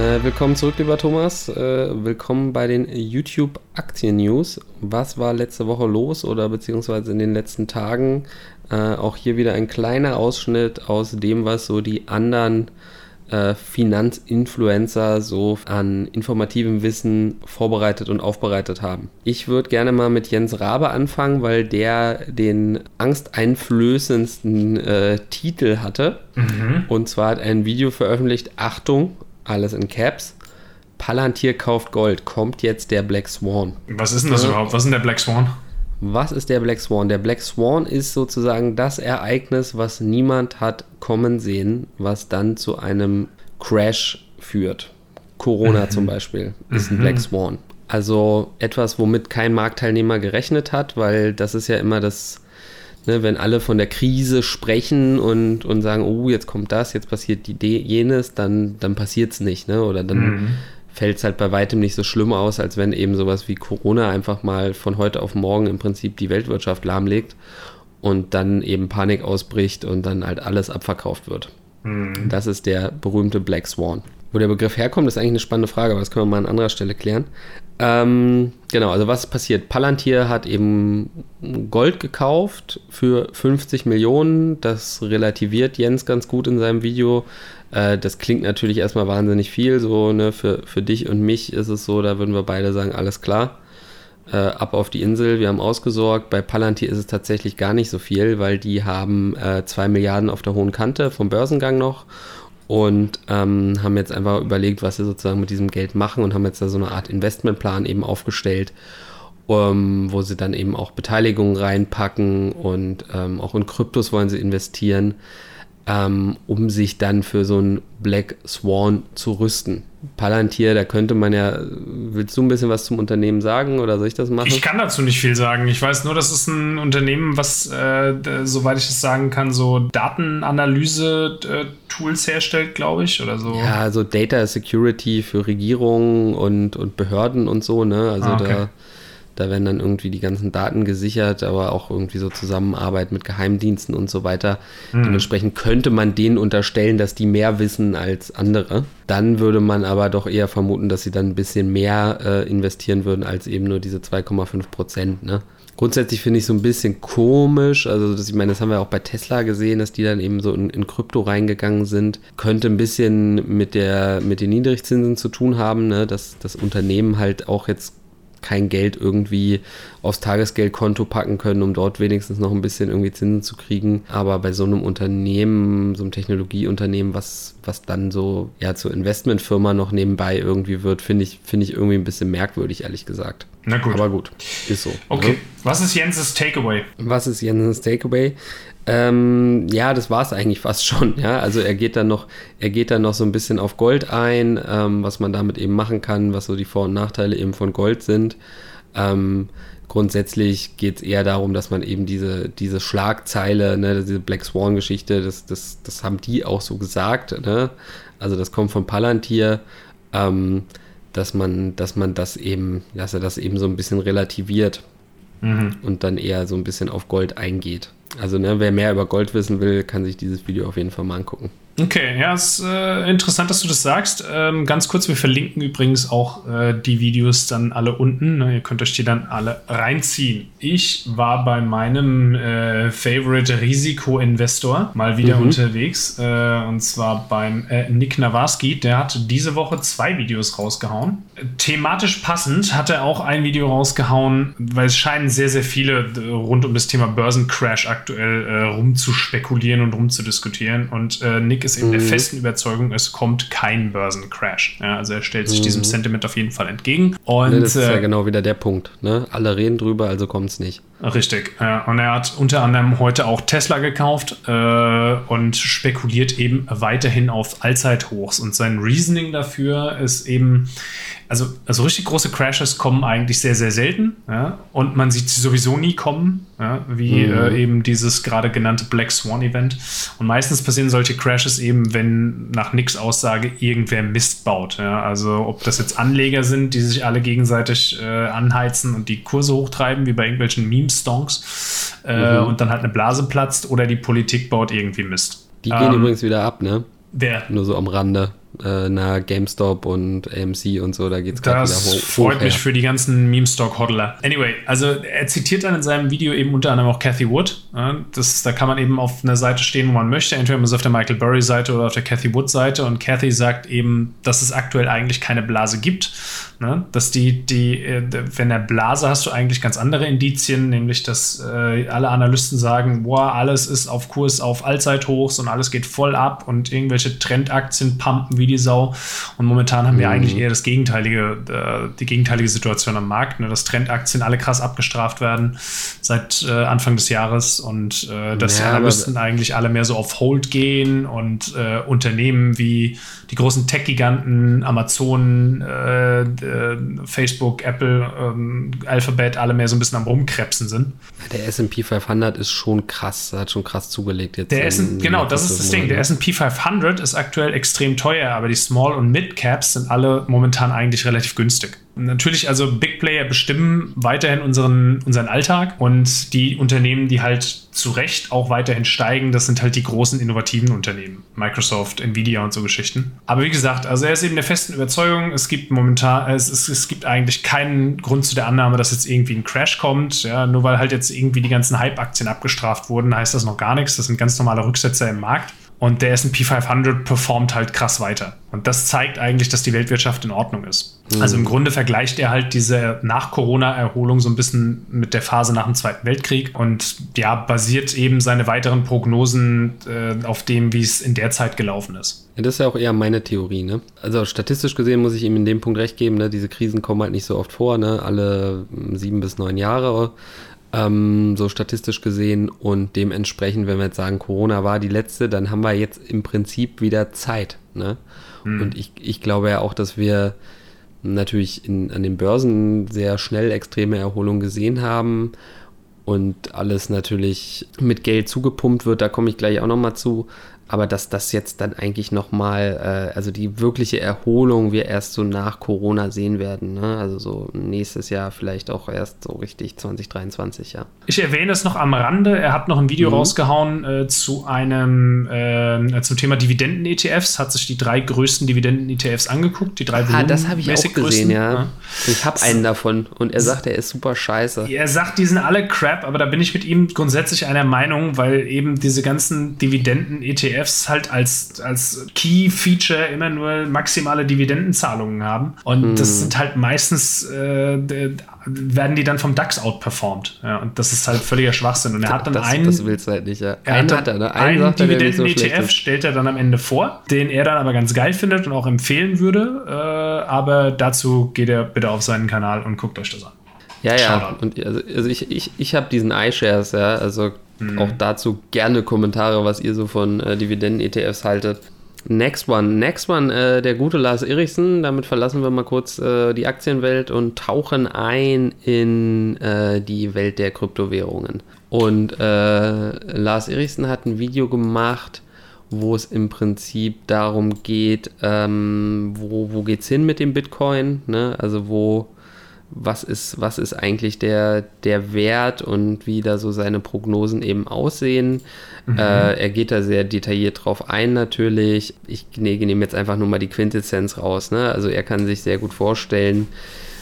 Äh, willkommen zurück, lieber Thomas. Äh, willkommen bei den YouTube Aktien News. Was war letzte Woche los oder beziehungsweise in den letzten Tagen? Äh, auch hier wieder ein kleiner Ausschnitt aus dem, was so die anderen äh, Finanzinfluencer so an informativem Wissen vorbereitet und aufbereitet haben. Ich würde gerne mal mit Jens Rabe anfangen, weil der den angsteinflößendsten äh, Titel hatte. Mhm. Und zwar hat er ein Video veröffentlicht, Achtung, alles in Caps. Palantir kauft Gold, kommt jetzt der Black Swan. Was ist denn das überhaupt? Was ist denn der Black Swan? Was ist der Black Swan? Der Black Swan ist sozusagen das Ereignis, was niemand hat kommen sehen, was dann zu einem Crash führt. Corona mhm. zum Beispiel ist ein mhm. Black Swan. Also etwas, womit kein Marktteilnehmer gerechnet hat, weil das ist ja immer das, ne, wenn alle von der Krise sprechen und, und sagen, oh, jetzt kommt das, jetzt passiert die, jenes, dann, dann passiert es nicht. Ne? Oder dann mhm fällt es halt bei weitem nicht so schlimm aus, als wenn eben sowas wie Corona einfach mal von heute auf morgen im Prinzip die Weltwirtschaft lahmlegt und dann eben Panik ausbricht und dann halt alles abverkauft wird. Mhm. Das ist der berühmte Black Swan. Wo der Begriff herkommt, ist eigentlich eine spannende Frage, aber das können wir mal an anderer Stelle klären. Ähm, genau, also was passiert? Palantir hat eben Gold gekauft für 50 Millionen. Das relativiert Jens ganz gut in seinem Video. Äh, das klingt natürlich erstmal wahnsinnig viel. So, ne, für, für dich und mich ist es so, da würden wir beide sagen, alles klar. Äh, ab auf die Insel, wir haben ausgesorgt. Bei Palantir ist es tatsächlich gar nicht so viel, weil die haben 2 äh, Milliarden auf der hohen Kante vom Börsengang noch und ähm, haben jetzt einfach überlegt, was sie sozusagen mit diesem Geld machen und haben jetzt da so eine Art Investmentplan eben aufgestellt, um, wo sie dann eben auch Beteiligungen reinpacken und ähm, auch in Kryptos wollen sie investieren ähm, um sich dann für so einen Black Swan zu rüsten. Palantir, da könnte man ja, willst du ein bisschen was zum Unternehmen sagen oder soll ich das machen? Ich kann dazu nicht viel sagen. Ich weiß nur, das ist ein Unternehmen, was, äh, soweit ich es sagen kann, so Datenanalyse-Tools herstellt, glaube ich, oder so. Ja, also Data Security für Regierungen und, und Behörden und so, ne? Also ah, okay. da da werden dann irgendwie die ganzen Daten gesichert, aber auch irgendwie so Zusammenarbeit mit Geheimdiensten und so weiter. Mhm. Dementsprechend könnte man denen unterstellen, dass die mehr wissen als andere. Dann würde man aber doch eher vermuten, dass sie dann ein bisschen mehr äh, investieren würden als eben nur diese 2,5 Prozent. Ne? Grundsätzlich finde ich so ein bisschen komisch. Also, das, ich meine, das haben wir auch bei Tesla gesehen, dass die dann eben so in, in Krypto reingegangen sind. Könnte ein bisschen mit, der, mit den Niedrigzinsen zu tun haben, ne? dass das Unternehmen halt auch jetzt kein Geld irgendwie aufs Tagesgeldkonto packen können, um dort wenigstens noch ein bisschen irgendwie Zinsen zu kriegen. Aber bei so einem Unternehmen, so einem Technologieunternehmen, was, was dann so ja zur Investmentfirma noch nebenbei irgendwie wird, finde ich, finde ich irgendwie ein bisschen merkwürdig, ehrlich gesagt. Na gut. Aber gut, ist so. Okay. Ne? Was ist Jenses Takeaway? Was ist Jenses Takeaway? Ähm, ja, das war es eigentlich fast schon. Ja, also er geht dann noch, er geht dann noch so ein bisschen auf Gold ein, ähm, was man damit eben machen kann, was so die Vor- und Nachteile eben von Gold sind. Ähm, grundsätzlich geht es eher darum, dass man eben diese, diese Schlagzeile, ne, diese Black Swan-Geschichte, das, das, das haben die auch so gesagt. Ne? Also das kommt von Palantir, ähm, dass man, dass man das eben, dass er das eben so ein bisschen relativiert mhm. und dann eher so ein bisschen auf Gold eingeht. Also ne, wer mehr über Gold wissen will, kann sich dieses Video auf jeden Fall mal angucken. Okay, ja, es ist äh, interessant, dass du das sagst. Ähm, ganz kurz, wir verlinken übrigens auch äh, die Videos dann alle unten. Ne? Ihr könnt euch die dann alle reinziehen. Ich war bei meinem äh, Favorite Risikoinvestor mal wieder mhm. unterwegs. Äh, und zwar beim äh, Nick Nawarski. Der hat diese Woche zwei Videos rausgehauen. Thematisch passend hat er auch ein Video rausgehauen, weil es scheinen sehr, sehr viele äh, rund um das Thema Börsencrash aktuell rumzuspekulieren und rumzudiskutieren. Und Nick ist ist eben mhm. der festen Überzeugung, es kommt kein Börsencrash. Ja, also er stellt sich mhm. diesem Sentiment auf jeden Fall entgegen. Und, nee, das ist ja äh, genau wieder der Punkt. Ne? Alle reden drüber, also kommt es nicht. Richtig. Ja. Und er hat unter anderem heute auch Tesla gekauft äh, und spekuliert eben weiterhin auf Allzeithochs. Und sein Reasoning dafür ist eben, also, also richtig große Crashes kommen eigentlich sehr, sehr selten. Ja? Und man sieht sie sowieso nie kommen, ja? wie mhm. äh, eben dieses gerade genannte Black Swan Event. Und meistens passieren solche Crashes eben, wenn nach nix Aussage irgendwer Mist baut. Ja? Also ob das jetzt Anleger sind, die sich alle gegenseitig äh, anheizen und die Kurse hochtreiben, wie bei irgendwelchen Meme-Stonks, äh, mhm. und dann halt eine Blase platzt, oder die Politik baut irgendwie Mist. Die gehen ähm, übrigens wieder ab, ne? Wer? Nur so am Rande. Äh, na GameStop und AMC und so, da geht es gerade wieder hoch. Das freut mich für die ganzen Meme-Stock-Hodler. Anyway, also er zitiert dann in seinem Video eben unter anderem auch Cathy Wood. Das, da kann man eben auf einer Seite stehen, wo man möchte. Entweder man ist auf der Michael Burry-Seite oder auf der Cathy Wood-Seite. Und Cathy sagt eben, dass es aktuell eigentlich keine Blase gibt. Ne? Dass die, die, äh, wenn der Blase hast du eigentlich ganz andere Indizien, nämlich dass äh, alle Analysten sagen, boah, alles ist auf Kurs auf Allzeithochs und alles geht voll ab und irgendwelche Trendaktien pumpen wie die Sau. Und momentan haben wir mhm. eigentlich eher das gegenteilige, äh, die gegenteilige Situation am Markt, ne? dass Trendaktien alle krass abgestraft werden seit äh, Anfang des Jahres und äh, dass ja, die Analysten eigentlich alle mehr so auf Hold gehen und äh, Unternehmen wie die großen Tech-Giganten, Amazon, äh, äh, Facebook, Apple, ähm, Alphabet alle mehr so ein bisschen am Rumkrebsen sind. Der SP 500 ist schon krass, hat schon krass zugelegt jetzt. Der in, genau, das ist das Ding. Der SP 500 ist aktuell extrem teuer, aber die Small- und Mid-Caps sind alle momentan eigentlich relativ günstig. Natürlich, also Big Player bestimmen weiterhin unseren, unseren Alltag und die Unternehmen, die halt zu Recht auch weiterhin steigen, das sind halt die großen innovativen Unternehmen. Microsoft, Nvidia und so Geschichten. Aber wie gesagt, also er ist eben der festen Überzeugung, es gibt momentan, es, es, es gibt eigentlich keinen Grund zu der Annahme, dass jetzt irgendwie ein Crash kommt. Ja, nur weil halt jetzt irgendwie die ganzen Hype-Aktien abgestraft wurden, heißt das noch gar nichts. Das sind ganz normale Rücksetzer im Markt. Und der SP 500 performt halt krass weiter. Und das zeigt eigentlich, dass die Weltwirtschaft in Ordnung ist. Mhm. Also im Grunde vergleicht er halt diese Nach-Corona-Erholung so ein bisschen mit der Phase nach dem Zweiten Weltkrieg und ja, basiert eben seine weiteren Prognosen äh, auf dem, wie es in der Zeit gelaufen ist. Ja, das ist ja auch eher meine Theorie, ne? Also statistisch gesehen muss ich ihm in dem Punkt recht geben, ne? Diese Krisen kommen halt nicht so oft vor, ne? Alle sieben bis neun Jahre ähm, so statistisch gesehen. Und dementsprechend, wenn wir jetzt sagen, Corona war die letzte, dann haben wir jetzt im Prinzip wieder Zeit. Ne? Mhm. Und ich, ich glaube ja auch, dass wir natürlich in, an den Börsen sehr schnell extreme Erholung gesehen haben und alles natürlich mit Geld zugepumpt wird, da komme ich gleich auch nochmal zu aber dass das jetzt dann eigentlich nochmal, äh, also die wirkliche Erholung wir erst so nach Corona sehen werden. Ne? Also so nächstes Jahr vielleicht auch erst so richtig 2023, ja. Ich erwähne es noch am Rande. Er hat noch ein Video mhm. rausgehauen äh, zu einem, äh, zum Thema Dividenden-ETFs, hat sich die drei größten Dividenden-ETFs angeguckt, die drei Ah, das habe ich auch gesehen, größten. ja. ja. Ich habe einen davon und er sagt, er ist super scheiße. Er sagt, die sind alle crap, aber da bin ich mit ihm grundsätzlich einer Meinung, weil eben diese ganzen Dividenden-ETFs ETFs halt als, als Key-Feature immer nur maximale Dividendenzahlungen haben. Und hm. das sind halt meistens, äh, werden die dann vom DAX outperformed. Ja, und das ist halt völliger Schwachsinn. Und er hat dann das, einen. Das willst du halt nicht, ja. Er einen hat, er, ne? einen, einen Dividenden-ETF so stellt er dann am Ende vor, den er dann aber ganz geil findet und auch empfehlen würde. Äh, aber dazu geht er bitte auf seinen Kanal und guckt euch das an. Ja, ja. Und also, also ich, ich, ich habe diesen iShares, ja, also Mhm. Auch dazu gerne Kommentare, was ihr so von äh, Dividenden-ETFs haltet. Next one. Next one, äh, der gute Lars Erichsen. Damit verlassen wir mal kurz äh, die Aktienwelt und tauchen ein in äh, die Welt der Kryptowährungen. Und äh, Lars Erichsen hat ein Video gemacht, wo es im Prinzip darum geht, ähm, wo, wo geht es hin mit dem Bitcoin? Ne? Also wo was ist, was ist eigentlich der, der Wert und wie da so seine Prognosen eben aussehen. Mhm. Äh, er geht da sehr detailliert drauf ein natürlich. Ich nee, nehme jetzt einfach nur mal die Quintessenz raus. Ne? Also er kann sich sehr gut vorstellen,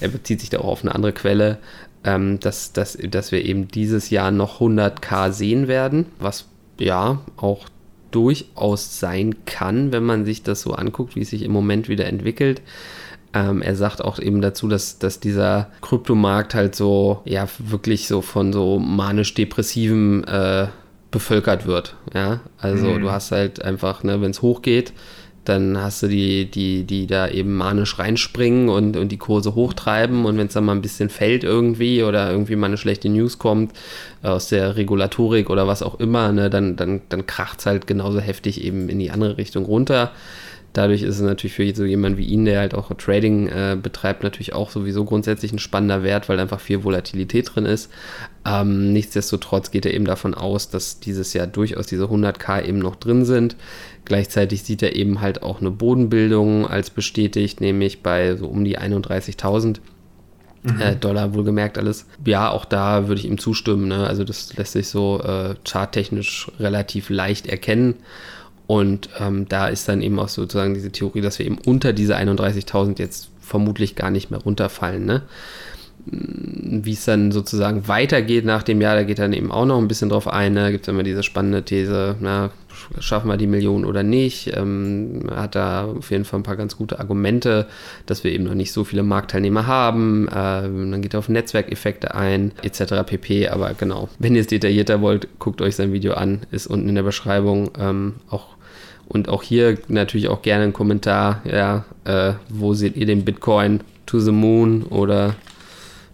er bezieht sich da auch auf eine andere Quelle, ähm, dass, dass, dass wir eben dieses Jahr noch 100k sehen werden, was ja auch durchaus sein kann, wenn man sich das so anguckt, wie es sich im Moment wieder entwickelt. Ähm, er sagt auch eben dazu, dass, dass dieser Kryptomarkt halt so, ja, wirklich so von so manisch-depressiven äh, bevölkert wird. Ja, also mhm. du hast halt einfach, ne, wenn es hochgeht, dann hast du die, die, die da eben manisch reinspringen und, und die Kurse hochtreiben und wenn es dann mal ein bisschen fällt irgendwie oder irgendwie mal eine schlechte News kommt aus der Regulatorik oder was auch immer, ne, dann, dann, dann kracht es halt genauso heftig eben in die andere Richtung runter. Dadurch ist es natürlich für so jemanden wie ihn, der halt auch Trading äh, betreibt, natürlich auch sowieso grundsätzlich ein spannender Wert, weil einfach viel Volatilität drin ist. Ähm, nichtsdestotrotz geht er eben davon aus, dass dieses Jahr durchaus diese 100k eben noch drin sind. Gleichzeitig sieht er eben halt auch eine Bodenbildung als bestätigt, nämlich bei so um die 31.000. Mhm. Äh, Dollar wohlgemerkt alles. Ja, auch da würde ich ihm zustimmen. Ne? Also das lässt sich so äh, charttechnisch relativ leicht erkennen. Und ähm, da ist dann eben auch sozusagen diese Theorie, dass wir eben unter diese 31.000 jetzt vermutlich gar nicht mehr runterfallen. Ne? Wie es dann sozusagen weitergeht nach dem Jahr, da geht dann eben auch noch ein bisschen drauf ein. Da gibt es immer diese spannende These, na, schaffen wir die Million oder nicht? Ähm, hat da auf jeden Fall ein paar ganz gute Argumente, dass wir eben noch nicht so viele Marktteilnehmer haben. Ähm, dann geht er auf Netzwerkeffekte ein, etc. pp. Aber genau, wenn ihr es detaillierter wollt, guckt euch sein Video an, ist unten in der Beschreibung. Ähm, auch und auch hier natürlich auch gerne ein Kommentar, ja, äh, wo seht ihr den Bitcoin? To the Moon oder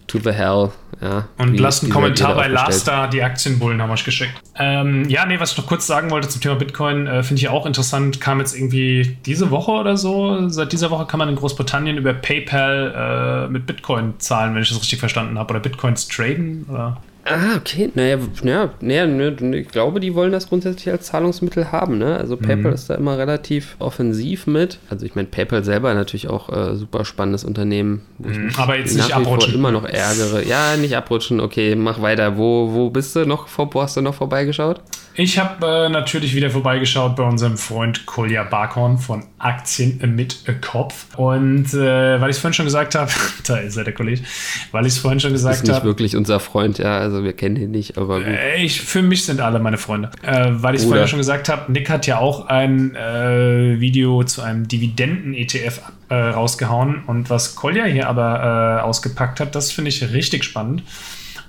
to the hell. Ja, und lasst einen Kommentar bei Lasta, die Aktienbullen haben euch geschickt. Ähm, ja, nee, was ich noch kurz sagen wollte zum Thema Bitcoin, äh, finde ich auch interessant, kam jetzt irgendwie diese Woche oder so. Seit dieser Woche kann man in Großbritannien über PayPal äh, mit Bitcoin zahlen, wenn ich das richtig verstanden habe, oder Bitcoins traden. Oder? Ah, okay. Naja, naja, naja, ne, ich glaube, die wollen das grundsätzlich als Zahlungsmittel haben. Ne? Also PayPal mhm. ist da immer relativ offensiv mit. Also ich meine, PayPal selber natürlich auch äh, super spannendes Unternehmen. Mhm. Aber jetzt nicht abrutschen. immer noch ärgere. Ja, nicht abrutschen. Okay, mach weiter. Wo, wo bist du noch? Wo hast du noch vorbeigeschaut? Ich habe äh, natürlich wieder vorbeigeschaut bei unserem Freund Kolja Barkhorn von Aktien mit Kopf. Und äh, weil ich es vorhin schon gesagt habe, da ist er der Kollege, weil ich es vorhin schon gesagt habe. Ist nicht hab, wirklich unser Freund, ja, also wir kennen ihn nicht, aber gut. Äh, ich, für mich sind alle meine Freunde. Äh, weil ich es vorhin schon gesagt habe, Nick hat ja auch ein äh, Video zu einem Dividenden-ETF äh, rausgehauen. Und was Kolja hier aber ausgepackt hat, das finde ich richtig spannend.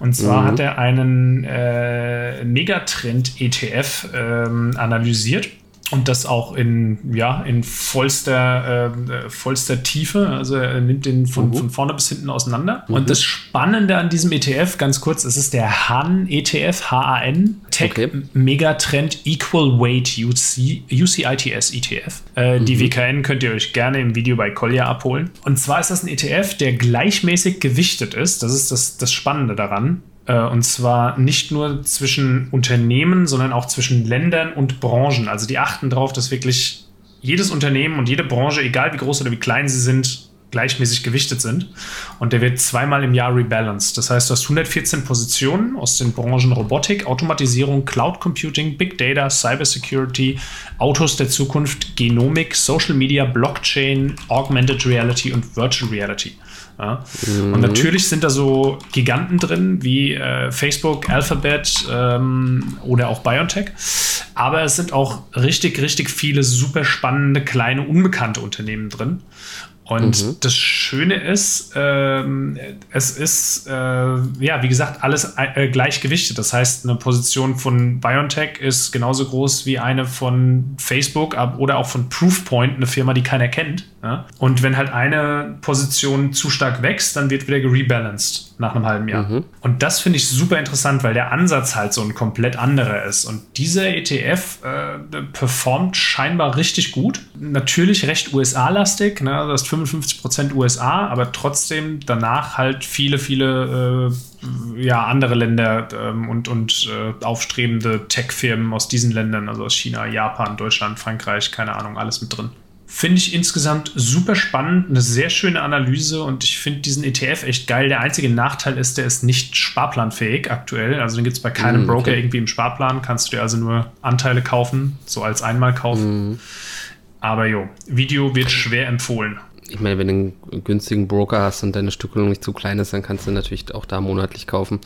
Und zwar mhm. hat er einen äh, Megatrend-ETF ähm, analysiert und das auch in, ja, in vollster, äh, vollster Tiefe. Also er nimmt den von, uh von vorne bis hinten auseinander. Uh Und das Spannende an diesem ETF, ganz kurz, es ist der HAN ETF, H-A-N, Tech okay. Megatrend Equal Weight UC, UCITS ETF. Äh, mhm. Die WKN könnt ihr euch gerne im Video bei Collier abholen. Und zwar ist das ein ETF, der gleichmäßig gewichtet ist. Das ist das, das Spannende daran. Äh, und zwar nicht nur zwischen Unternehmen, sondern auch zwischen Ländern und Branchen. Also die achten darauf, dass wirklich jedes Unternehmen und jede Branche, egal wie groß oder wie klein sie sind, gleichmäßig gewichtet sind. Und der wird zweimal im Jahr rebalanced. Das heißt, du hast 114 Positionen aus den Branchen Robotik, Automatisierung, Cloud Computing, Big Data, Cybersecurity, Autos der Zukunft, Genomik, Social Media, Blockchain, Augmented Reality und Virtual Reality. Ja? Mhm. Und natürlich sind da so Giganten drin wie äh, Facebook, Alphabet ähm, oder auch BioNTech. Aber es sind auch richtig, richtig viele super spannende, kleine, unbekannte Unternehmen drin. Und mhm. das Schöne ist, ähm, es ist, äh, ja, wie gesagt, alles äh, gleichgewichtet. Das heißt, eine Position von BioNTech ist genauso groß wie eine von Facebook oder auch von Proofpoint, eine Firma, die keiner kennt. Ja? Und wenn halt eine Position zu stark wächst, dann wird wieder gerebalanced nach einem halben Jahr. Mhm. Und das finde ich super interessant, weil der Ansatz halt so ein komplett anderer ist. Und dieser ETF äh, performt scheinbar richtig gut. Natürlich recht USA-lastig, ne? das ist 55% USA, aber trotzdem danach halt viele, viele äh, ja, andere Länder ähm, und, und äh, aufstrebende Tech-Firmen aus diesen Ländern, also aus China, Japan, Deutschland, Frankreich, keine Ahnung, alles mit drin. Finde ich insgesamt super spannend, eine sehr schöne Analyse und ich finde diesen ETF echt geil. Der einzige Nachteil ist, der ist nicht sparplanfähig aktuell. Also den gibt es bei keinem mm, okay. Broker irgendwie im Sparplan. Kannst du dir also nur Anteile kaufen, so als Einmalkauf. Mm. Aber jo, Video wird schwer empfohlen ich meine, wenn du einen günstigen Broker hast und deine Stückelung nicht zu klein ist, dann kannst du natürlich auch da monatlich kaufen.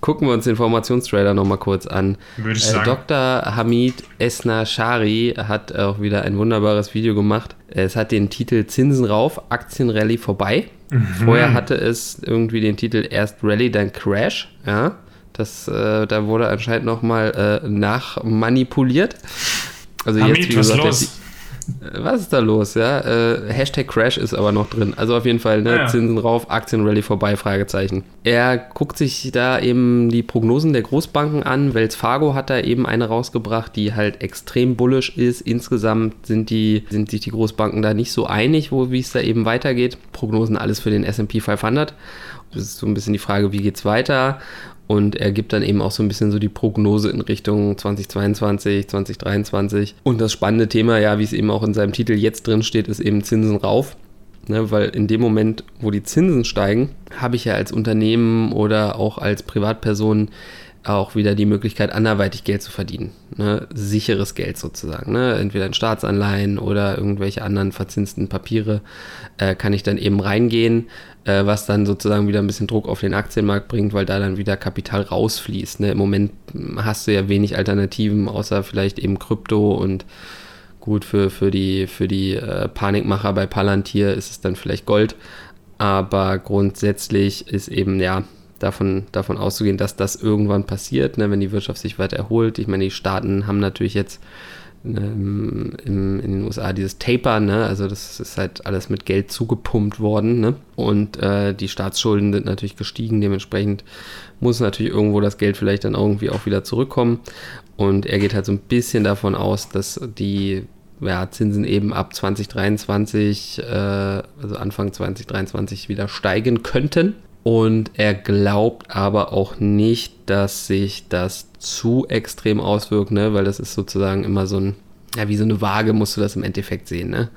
Gucken wir uns den Formationstrailer nochmal kurz an. Würde ich äh, sagen. Dr. Hamid Esna Shari hat auch wieder ein wunderbares Video gemacht. Es hat den Titel Zinsen rauf, Aktienrallye vorbei. Mhm. Vorher hatte es irgendwie den Titel erst Rallye, dann Crash. Ja, das, äh, da wurde anscheinend nochmal äh, nachmanipuliert. Also Hamid, jetzt, wie gesagt, was los? Äh, was ist da los, ja? Äh, Hashtag Crash ist aber noch drin. Also auf jeden Fall, ne? Ja. Zinsen rauf, Aktienrally vorbei, Fragezeichen. Er guckt sich da eben die Prognosen der Großbanken an. Wells Fargo hat da eben eine rausgebracht, die halt extrem bullish ist. Insgesamt sind, die, sind sich die Großbanken da nicht so einig, wo, wie es da eben weitergeht. Prognosen alles für den S&P 500. Das ist so ein bisschen die Frage, wie geht es weiter? Und er gibt dann eben auch so ein bisschen so die Prognose in Richtung 2022, 2023. Und das spannende Thema, ja, wie es eben auch in seinem Titel jetzt drin steht, ist eben Zinsen rauf. Ne, weil in dem Moment, wo die Zinsen steigen, habe ich ja als Unternehmen oder auch als Privatperson auch wieder die Möglichkeit, anderweitig Geld zu verdienen. Ne? Sicheres Geld sozusagen. Ne? Entweder in Staatsanleihen oder irgendwelche anderen verzinsten Papiere äh, kann ich dann eben reingehen, äh, was dann sozusagen wieder ein bisschen Druck auf den Aktienmarkt bringt, weil da dann wieder Kapital rausfließt. Ne? Im Moment hast du ja wenig Alternativen, außer vielleicht eben Krypto und gut für, für die, für die äh, Panikmacher bei Palantir ist es dann vielleicht Gold. Aber grundsätzlich ist eben, ja, davon, davon auszugehen, dass das irgendwann passiert, ne, wenn die Wirtschaft sich weiter erholt. Ich meine, die Staaten haben natürlich jetzt ähm, in, in den USA dieses Taper, ne, also das ist halt alles mit Geld zugepumpt worden, ne, und äh, die Staatsschulden sind natürlich gestiegen, dementsprechend muss natürlich irgendwo das Geld vielleicht dann irgendwie auch wieder zurückkommen. Und er geht halt so ein bisschen davon aus, dass die ja, Zinsen eben ab 2023, äh, also Anfang 2023 wieder steigen könnten. Und er glaubt aber auch nicht, dass sich das zu extrem auswirkt, ne? weil das ist sozusagen immer so ein, ja, wie so eine Waage musst du das im Endeffekt sehen. Ne?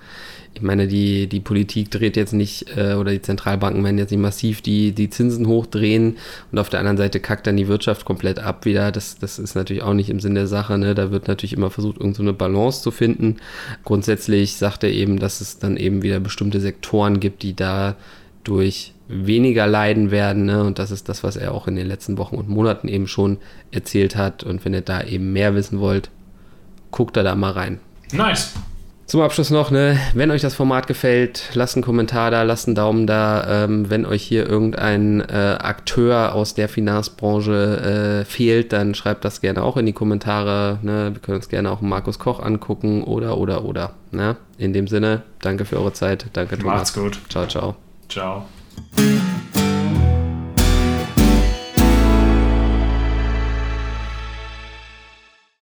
Ich meine, die, die Politik dreht jetzt nicht, äh, oder die Zentralbanken werden jetzt nicht massiv die, die Zinsen hochdrehen und auf der anderen Seite kackt dann die Wirtschaft komplett ab wieder. Das, das ist natürlich auch nicht im Sinn der Sache. Ne? Da wird natürlich immer versucht, irgendeine so Balance zu finden. Grundsätzlich sagt er eben, dass es dann eben wieder bestimmte Sektoren gibt, die da durch weniger leiden werden. Ne? Und das ist das, was er auch in den letzten Wochen und Monaten eben schon erzählt hat. Und wenn ihr da eben mehr wissen wollt, guckt da da mal rein. Nice. Zum Abschluss noch, ne, wenn euch das Format gefällt, lasst einen Kommentar da, lasst einen Daumen da. Ähm, wenn euch hier irgendein äh, Akteur aus der Finanzbranche äh, fehlt, dann schreibt das gerne auch in die Kommentare. Ne? Wir können uns gerne auch Markus Koch angucken oder, oder, oder. Ne? In dem Sinne, danke für eure Zeit. Danke, Thomas. Macht's gut. Ciao, ciao. Ciao. Thank you.